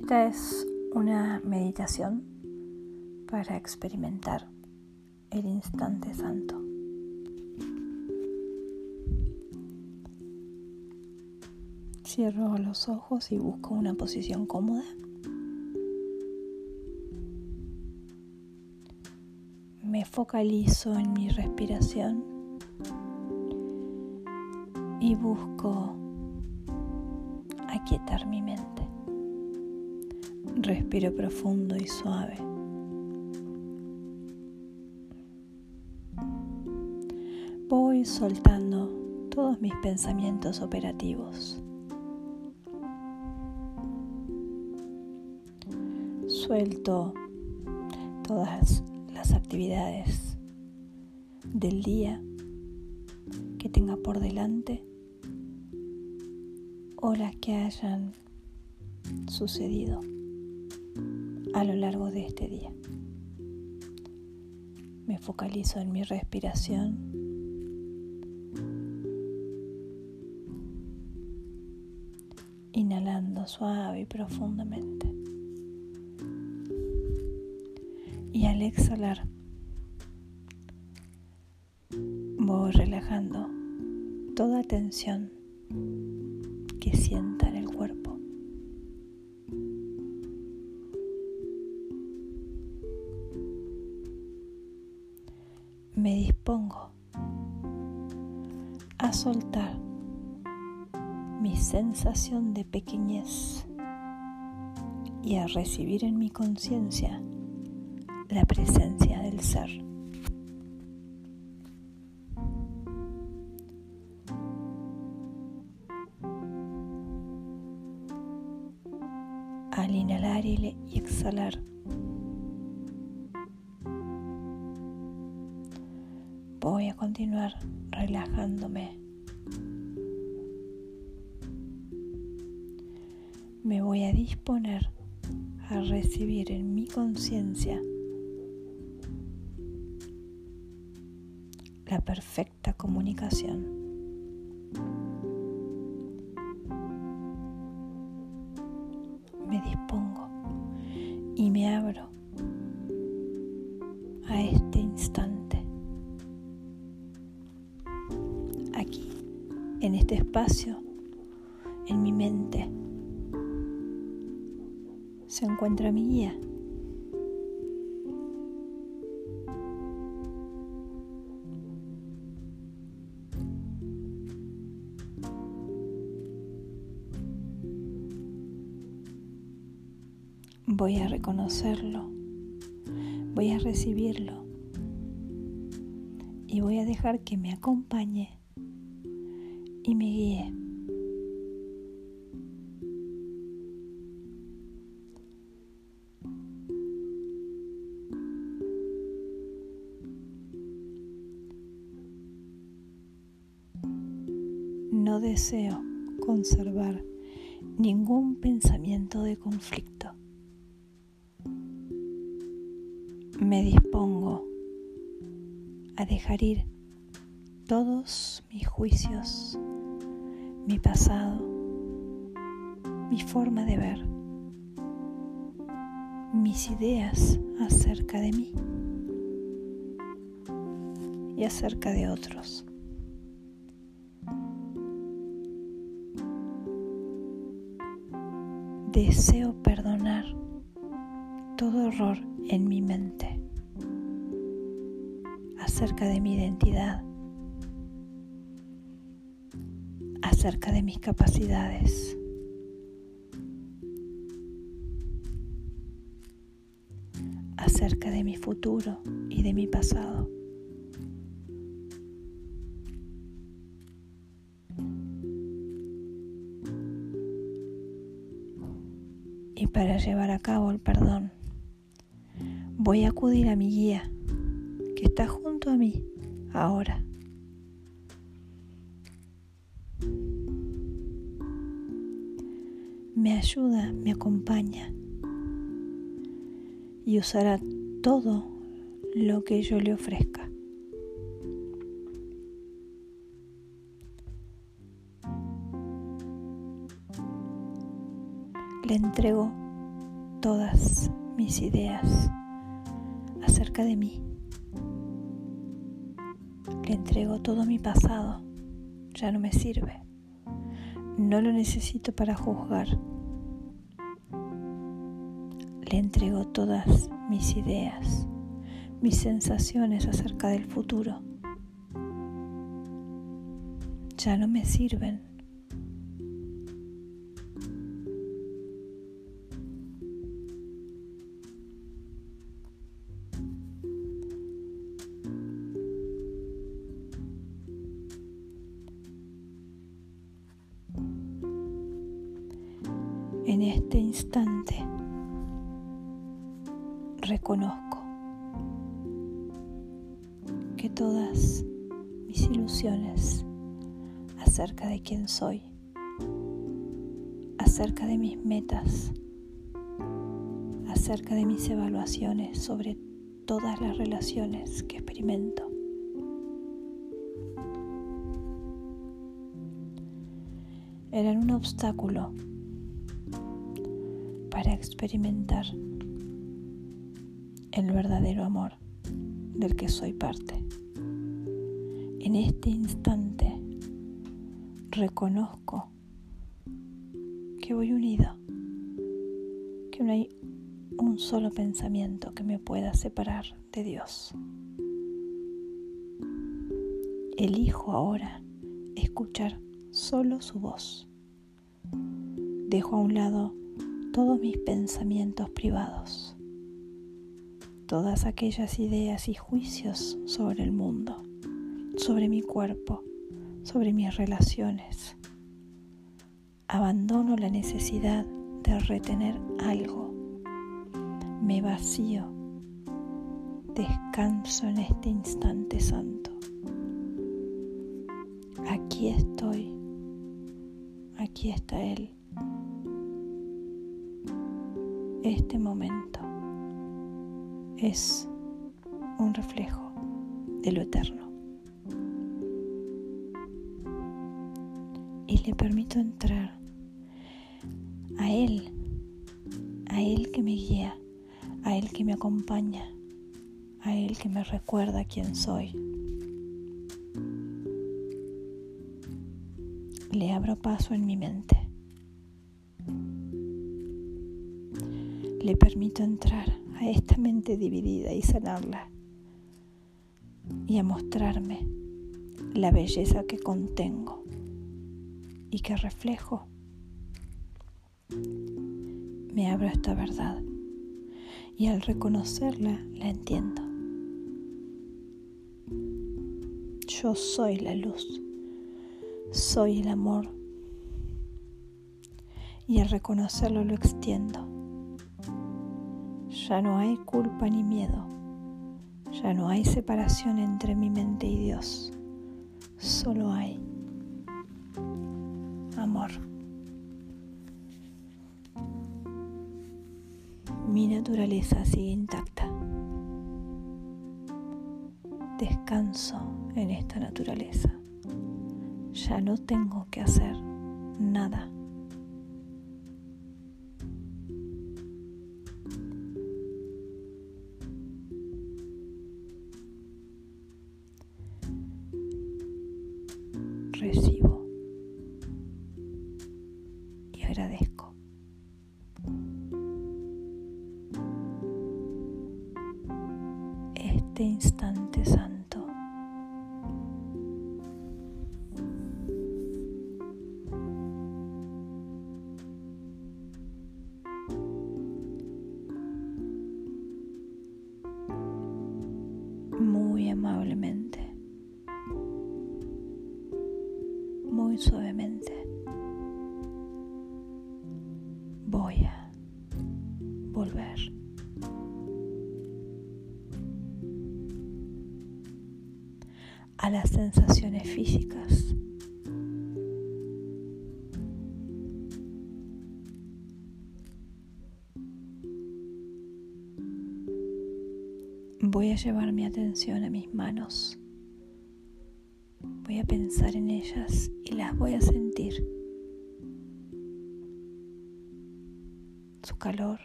Esta es una meditación para experimentar el instante santo. Cierro los ojos y busco una posición cómoda. Me focalizo en mi respiración y busco aquietar mi mente. Respiro profundo y suave. Voy soltando todos mis pensamientos operativos. Suelto todas las actividades del día que tenga por delante o las que hayan sucedido a lo largo de este día. Me focalizo en mi respiración. Inhalando suave y profundamente. Y al exhalar, voy relajando toda tensión que sienta de pequeñez y a recibir en mi conciencia la presencia del ser. Al inhalar y exhalar, voy a continuar relajándome. Voy a disponer a recibir en mi conciencia la perfecta comunicación. Me dispongo y me abro a este instante. en este espacio, en mi mente, se encuentra mi guía. Voy a reconocerlo, voy a recibirlo y voy a dejar que me acompañe y me guíe. No deseo conservar ningún pensamiento de conflicto. Me dispongo a dejar ir todos mis juicios mi pasado, mi forma de ver, mis ideas acerca de mí y acerca de otros. Deseo perdonar todo error en mi mente acerca de mi identidad acerca de mis capacidades. acerca de mi futuro y de mi pasado. Para llevar a cabo el perdón, voy a acudir a mi guía que está junto a mí ahora. me ayuda, me acompaña y usará todo lo que yo le ofrezca. Le entrego todas mis ideas acerca de mí. Le entrego todo mi pasado, ya no me sirve. No lo necesito para juzgar. Le entrego todas mis ideas, mis sensaciones acerca del futuro. Ya no me sirven. Todas mis ilusiones acerca de quién soy, acerca de mis metas, acerca de mis evaluaciones sobre todas las relaciones que experimento. Eran un obstáculo para experimentar el verdadero amor del que soy parte. En este instante reconozco que voy unido, que no hay un solo pensamiento que me pueda separar de Dios. Elijo ahora escuchar solo su voz. Dejo a un lado todos mis pensamientos privados, todas aquellas ideas y juicios sobre el mundo, sobre mi cuerpo, sobre mis relaciones. Abandono la necesidad de retener algo. Me vacío. Descanso en este instante santo. Aquí estoy. Aquí está Él este momento es un reflejo de lo eterno. Le permito entrar a Él, a Él que me guía, a Él que me acompaña, a Él que me recuerda quién soy. Le abro paso en mi mente. le permito entrar a esta mente dividida y sanarla y a mostrarme la belleza que contengo y que reflejo. Me abro esta verdad y al reconocerla la entiendo. Yo soy la luz, soy el amor y al reconocerlo lo extiendo ya no hay culpa ni miedo. Ya no hay separación entre mi mente y Dios. Solo hay naturaleza sigue intacta. Descanso en esta naturaleza. Ya no tengo que hacer nada recibo y agradezco. Muy suavemente. Voy a volver. a las sensaciones físicas. Voy a llevar mi atención a mis manos. Voy a pensar en ellas y las voy a sentir. su calor,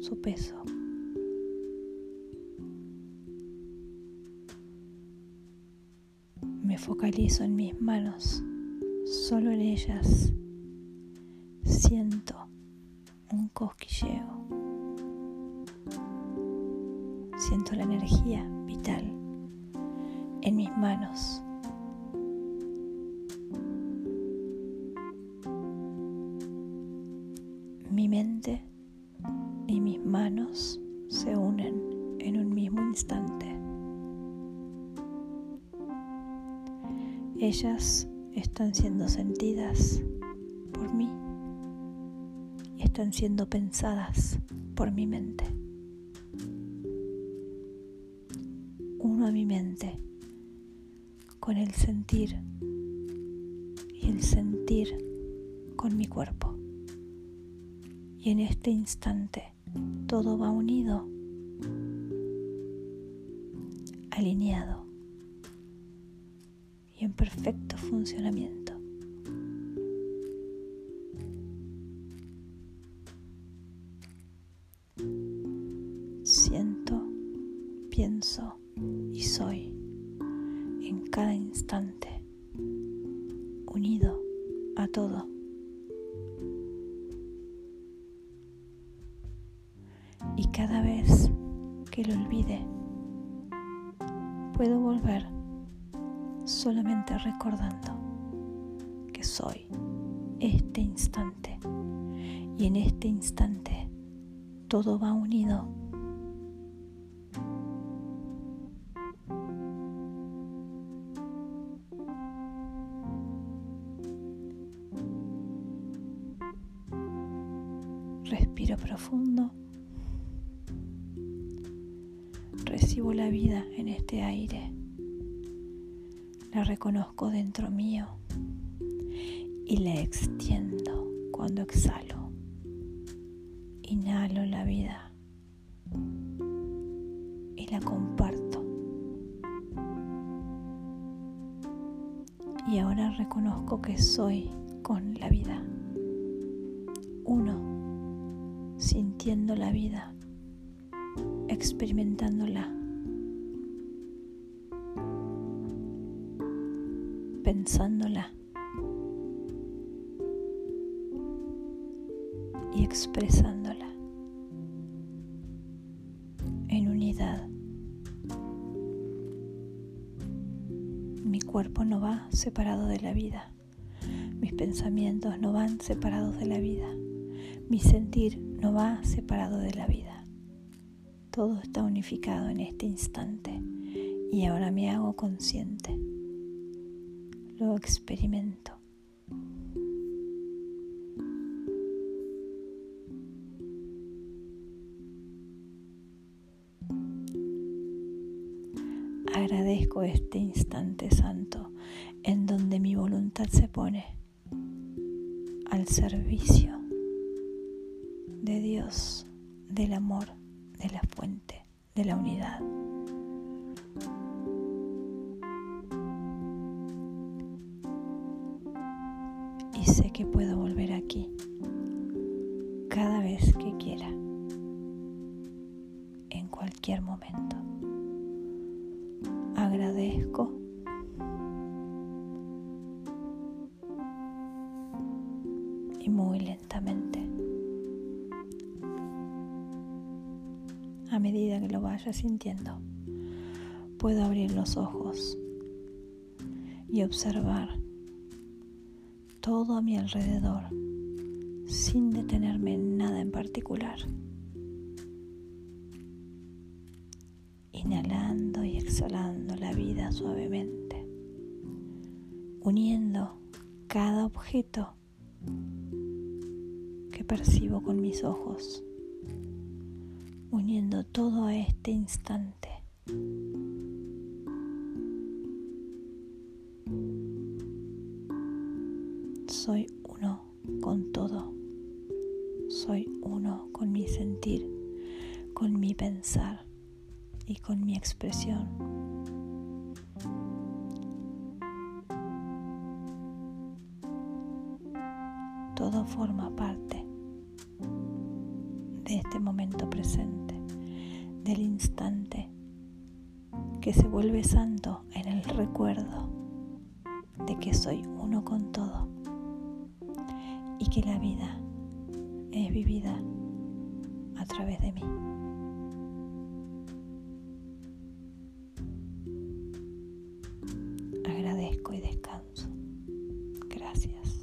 su peso. Me focalizo en mis manos, solo en ellas. Siento un cosquilleo. En mis manos. Mi mente y mis manos se unen en un mismo instante. Ellas están siendo sentidas por mí están siendo pensadas por mi mente. Con el sentir y el sentir con mi cuerpo. Y en este instante todo va unido, alineado y en perfecto funcionamiento. En cada instante unido a todo. Y cada vez que lo olvide, puedo volver solamente recordando que soy este instante y en este instante todo va unido. Respiro profundo. Recibo la vida en este aire la reconozco dentro mío y la extiendo cuando exhalo. Inhalo la vida y la comparto. Y ahora reconozco que soy con la vida. Uno, sintiendo la vida, experimentándola. Pensándola. Y expresándola. En unidad. Mi cuerpo no va separado de la vida, mis pensamientos no van separados de la vida, mi sentir no va separado de la vida. Todo está unificado en este instante y ahora me hago consciente lo experimento. Agradezco este instante santo en donde mi voluntad se pone al servicio de Dios, del amor, de la fuente, de la unidad. sé que puedo volver aquí cada vez que quiera, en cualquier momento. Agradezco y muy lentamente, a medida que lo vaya sintiendo, puedo abrir los ojos y observar todo a mi alrededor sin detenerme en nada en particular. Inhalando y exhalando la vida suavemente, uniendo cada objeto que percibo con mis ojos, uniendo todo a este instante. Soy uno con todo. Soy uno con mi sentir, con mi pensar y con mi expresión. Todo forma parte de este momento presente, del instante que se vuelve santo en el recuerdo de que soy uno con todo y que la vida es vivida a través de mí. Agradezco y descanso. Gracias.